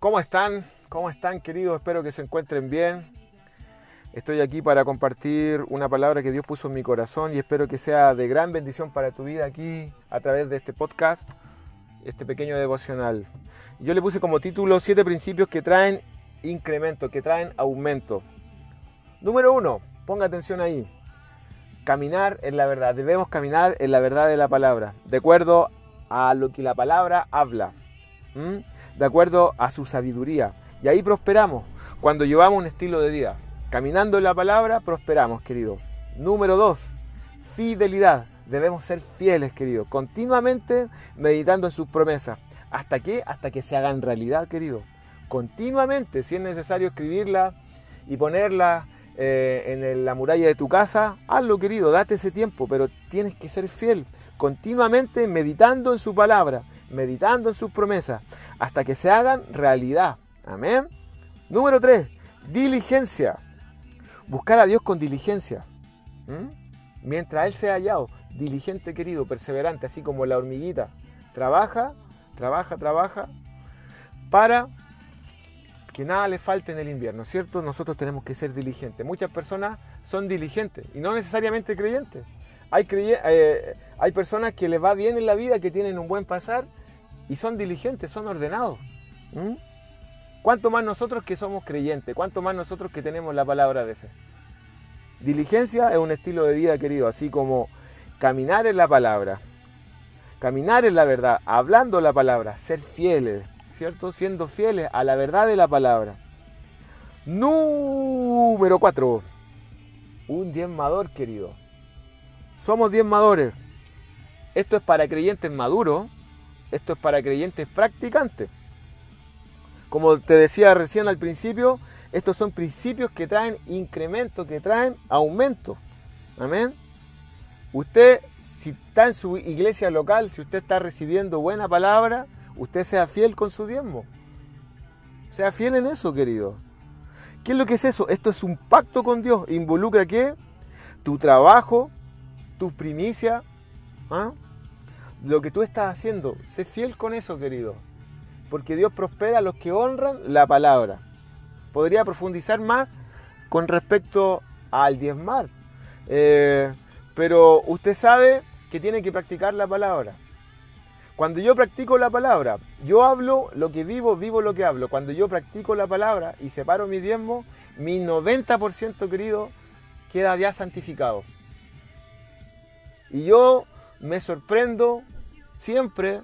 ¿Cómo están? ¿Cómo están queridos? Espero que se encuentren bien. Estoy aquí para compartir una palabra que Dios puso en mi corazón y espero que sea de gran bendición para tu vida aquí a través de este podcast, este pequeño devocional. Yo le puse como título siete principios que traen incremento, que traen aumento. Número uno, ponga atención ahí. Caminar en la verdad. Debemos caminar en la verdad de la palabra, de acuerdo a lo que la palabra habla de acuerdo a su sabiduría. Y ahí prosperamos cuando llevamos un estilo de vida. Caminando en la palabra, prosperamos, querido. Número dos, fidelidad. Debemos ser fieles, querido. Continuamente meditando en sus promesas. ¿Hasta qué? Hasta que se hagan realidad, querido. Continuamente, si es necesario escribirla y ponerla eh, en la muralla de tu casa, hazlo, querido. Date ese tiempo, pero tienes que ser fiel. Continuamente meditando en su palabra, meditando en sus promesas hasta que se hagan realidad. Amén. Número 3, diligencia. Buscar a Dios con diligencia. ¿Mm? Mientras Él sea hallado, diligente querido, perseverante, así como la hormiguita. Trabaja, trabaja, trabaja para que nada le falte en el invierno, ¿cierto? Nosotros tenemos que ser diligentes. Muchas personas son diligentes y no necesariamente creyentes. Hay, eh, hay personas que les va bien en la vida, que tienen un buen pasar y son diligentes, son ordenados. ¿Cuánto más nosotros que somos creyentes? ¿Cuánto más nosotros que tenemos la palabra de fe? Diligencia es un estilo de vida, querido, así como caminar en la palabra, caminar en la verdad, hablando la palabra, ser fieles, ¿cierto? Siendo fieles a la verdad de la palabra. Número 4. Un diezmador, querido. Somos diezmadores. Esto es para creyentes maduros esto es para creyentes practicantes. Como te decía recién al principio, estos son principios que traen incremento, que traen aumento. Amén. Usted, si está en su iglesia local, si usted está recibiendo buena palabra, usted sea fiel con su diezmo. Sea fiel en eso, querido. ¿Qué es lo que es eso? Esto es un pacto con Dios. ¿Involucra qué? Tu trabajo, tus primicias, ¿ah? Lo que tú estás haciendo, sé fiel con eso, querido. Porque Dios prospera a los que honran la palabra. Podría profundizar más con respecto al diezmar. Eh, pero usted sabe que tiene que practicar la palabra. Cuando yo practico la palabra, yo hablo lo que vivo, vivo lo que hablo. Cuando yo practico la palabra y separo mi diezmo, mi 90% querido queda ya santificado. Y yo me sorprendo siempre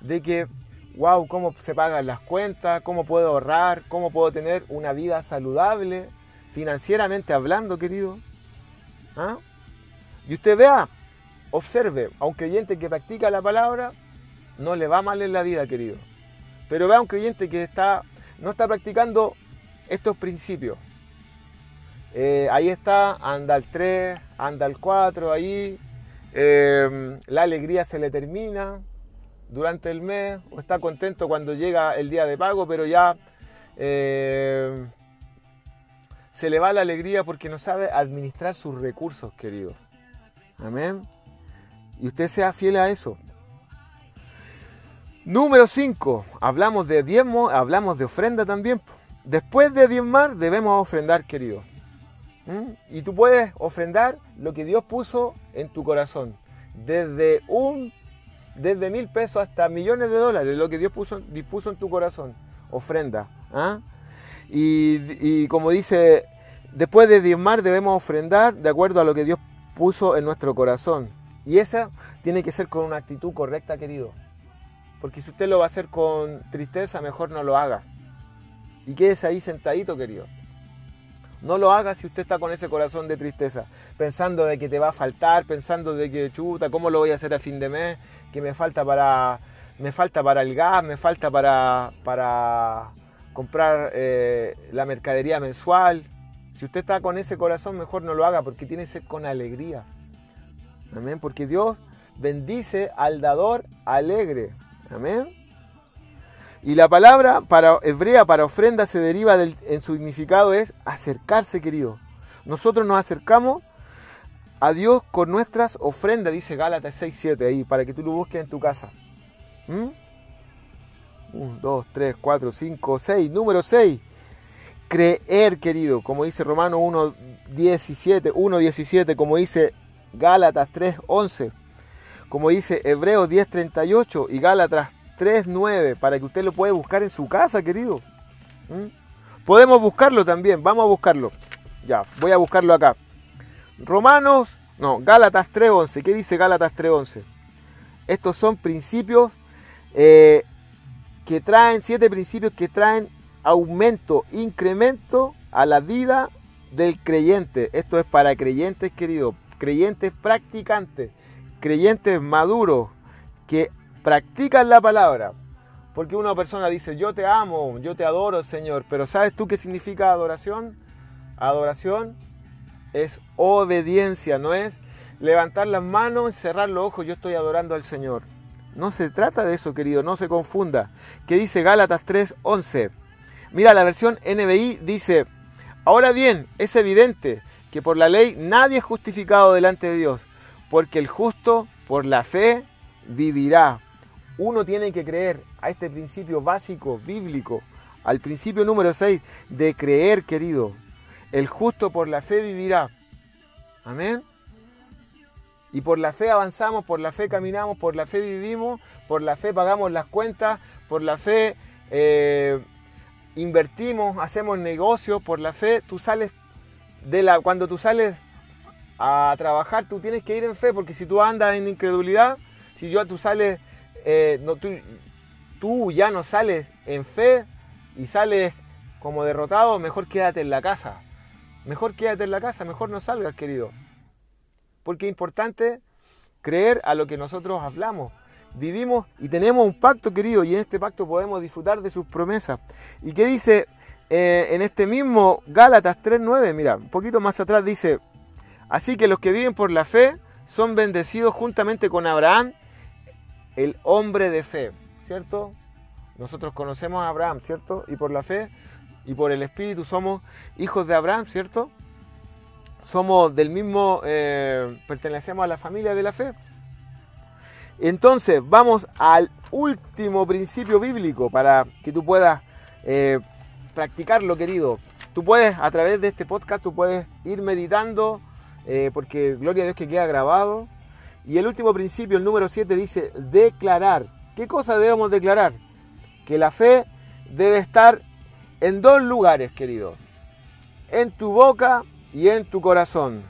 de que, wow, cómo se pagan las cuentas, cómo puedo ahorrar, cómo puedo tener una vida saludable, financieramente hablando, querido. ¿Ah? Y usted vea, observe, a un creyente que practica la palabra, no le va mal en la vida, querido. Pero vea a un creyente que está, no está practicando estos principios. Eh, ahí está, anda al 3, anda al 4, ahí, Em, la alegría se le termina durante el mes, o está contento cuando llega el día de pago, pero ya em, se le va la alegría porque no sabe administrar sus recursos, querido. Amén. Y usted sea fiel a eso. Número 5. Hablamos de diezmo, hablamos de ofrenda también. Después de diezmar debemos ofrendar, querido. ¿Mm? Y tú puedes ofrendar lo que Dios puso en tu corazón. Desde un desde mil pesos hasta millones de dólares, lo que Dios puso, dispuso en tu corazón. Ofrenda. ¿ah? Y, como dice, después de diezmar debemos ofrendar de acuerdo a lo que Dios puso en nuestro corazón. Y esa tiene que ser con una actitud correcta, querido. Porque si usted lo va a hacer con tristeza, mejor no lo haga. Y quédese ahí sentadito, querido. No lo hagas si usted está con ese corazón de tristeza, pensando de que te va a faltar, pensando de que chuta, ¿cómo lo voy a hacer a fin de mes? Que me falta para, me falta para el gas, me falta para, para comprar eh, la mercadería mensual. Si usted está con ese corazón, mejor no lo haga porque tiene que ser con alegría. Amén. Porque Dios bendice al dador alegre. Amén. Y la palabra para, hebrea para ofrenda se deriva del, en su significado es acercarse, querido. Nosotros nos acercamos a Dios con nuestras ofrendas, dice Gálatas 6.7 ahí, para que tú lo busques en tu casa. ¿Mm? 1, 2, 3, 4, 5, 6. Número 6. Creer, querido, como dice Romano 1, 17, 1, 17, como dice Gálatas 3, 11, como dice Hebreos 10, 38 y Gálatas 3, 9, para que usted lo pueda buscar en su casa, querido. ¿Mm? Podemos buscarlo también, vamos a buscarlo. Ya, voy a buscarlo acá. Romanos, no, Gálatas 3, 11. ¿Qué dice Gálatas 3, 11? Estos son principios eh, que traen, siete principios que traen aumento, incremento a la vida del creyente. Esto es para creyentes, queridos, creyentes practicantes, creyentes maduros que practican la palabra. Porque una persona dice, yo te amo, yo te adoro, Señor, pero ¿sabes tú qué significa adoración? Adoración es obediencia, no es levantar las manos, cerrar los ojos, yo estoy adorando al Señor. No se trata de eso, querido, no se confunda. ¿Qué dice Gálatas 3:11? Mira, la versión NBI dice, ahora bien, es evidente que por la ley nadie es justificado delante de Dios, porque el justo por la fe vivirá. Uno tiene que creer a este principio básico, bíblico, al principio número 6, de creer, querido. El justo por la fe vivirá. Amén. Y por la fe avanzamos, por la fe caminamos, por la fe vivimos, por la fe pagamos las cuentas, por la fe eh, invertimos, hacemos negocios, por la fe tú sales de la cuando tú sales a trabajar tú tienes que ir en fe porque si tú andas en incredulidad, si yo tú sales eh, tú ya no sales en fe y sales como derrotado, mejor quédate en la casa. Mejor quédate en la casa, mejor no salgas, querido. Porque es importante creer a lo que nosotros hablamos. Vivimos y tenemos un pacto, querido, y en este pacto podemos disfrutar de sus promesas. ¿Y qué dice eh, en este mismo Gálatas 3.9? Mira, un poquito más atrás dice, así que los que viven por la fe son bendecidos juntamente con Abraham, el hombre de fe, ¿cierto? Nosotros conocemos a Abraham, ¿cierto? Y por la fe y por el Espíritu somos hijos de Abraham, ¿cierto? somos del mismo, eh, pertenecemos a la familia de la fe. Entonces, vamos al último principio bíblico para que tú puedas eh, practicarlo, querido. Tú puedes, a través de este podcast, tú puedes ir meditando, eh, porque gloria a Dios que queda grabado. Y el último principio, el número 7, dice declarar. ¿Qué cosa debemos declarar? Que la fe debe estar en dos lugares, querido. En tu boca y en tu corazón.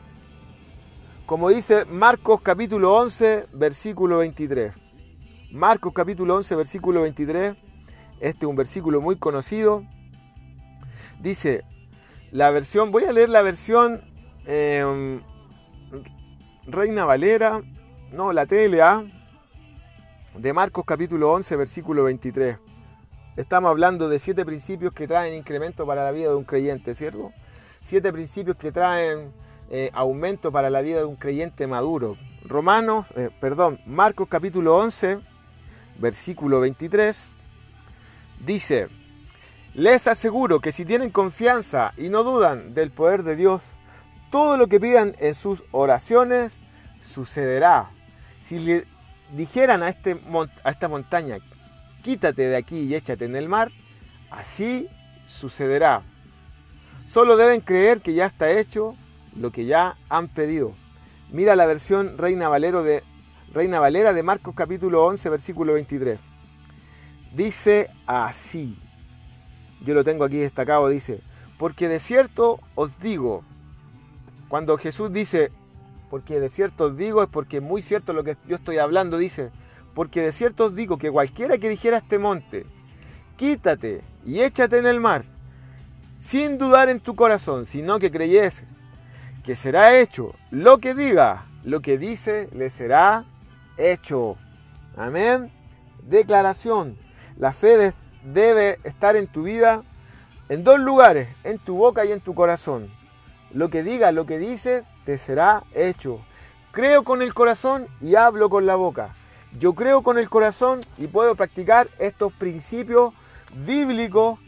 Como dice Marcos capítulo 11, versículo 23. Marcos capítulo 11, versículo 23. Este es un versículo muy conocido. Dice, la versión, voy a leer la versión em, Reina Valera, no, la TLA, de Marcos capítulo 11, versículo 23. Estamos hablando de siete principios que traen incremento para la vida de un creyente, ¿cierto? siete principios que traen eh, aumento para la vida de un creyente maduro. Romanos, eh, perdón, Marcos capítulo 11, versículo 23, dice, les aseguro que si tienen confianza y no dudan del poder de Dios, todo lo que pidan en sus oraciones sucederá. Si le dijeran a, este, a esta montaña, quítate de aquí y échate en el mar, así sucederá. Solo deben creer que ya está hecho lo que ya han pedido. Mira la versión Reina, Valero de, Reina Valera de Marcos capítulo 11, versículo 23. Dice así, yo lo tengo aquí destacado, dice, porque de cierto os digo, cuando Jesús dice, porque de cierto os digo, es porque muy cierto lo que yo estoy hablando, dice, porque de cierto os digo que cualquiera que dijera este monte, quítate y échate en el mar, sin dudar en tu corazón, sino que creyese que será hecho lo que diga, lo que dice, le será hecho. Amén. Declaración. La fe debe estar en tu vida en dos lugares, en tu boca y en tu corazón. Lo que diga, lo que dices, te será hecho. Creo con el corazón y hablo con la boca. Yo creo con el corazón y puedo practicar estos principios bíblicos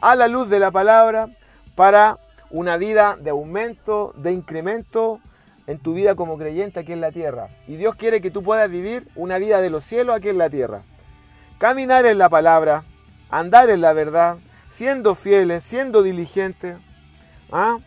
a la luz de la palabra para una vida de aumento, de incremento en tu vida como creyente aquí en la tierra. Y Dios quiere que tú puedas vivir una vida de los cielos aquí en la tierra. Caminar en la palabra, andar en la verdad, siendo fieles, siendo diligentes. ¿ah?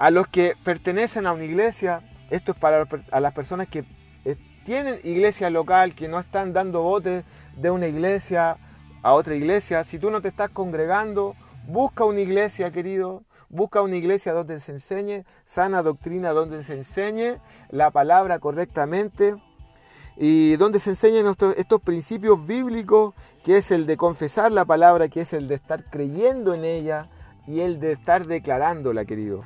A los que pertenecen a una iglesia, esto es para a las personas que eh, tienen iglesia local, que no están dando botes de una iglesia a otra iglesia. Si tú no te estás congregando, busca una iglesia, querido. Busca una iglesia donde se enseñe sana doctrina, donde se enseñe la palabra correctamente y donde se enseñen estos, principios bíblicos, que es el de confesar la palabra, que es el de estar creyendo en ella y el de estar declarándola, querido.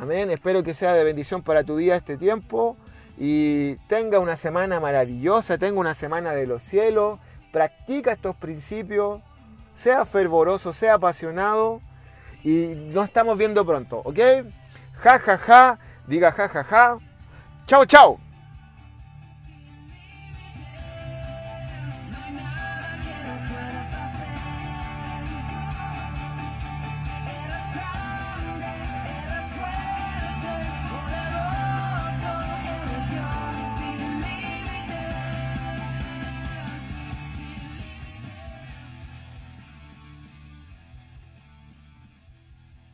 Amén. Espero que sea de bendición para tu vida este tiempo y tenga una semana maravillosa, tenga una semana de los cielos. Practica estos principios, sea fervoroso, sea apasionado y nos estamos viendo pronto, ¿ok? Ja, ja, ja, diga ja, ja, ja. Chao, chao.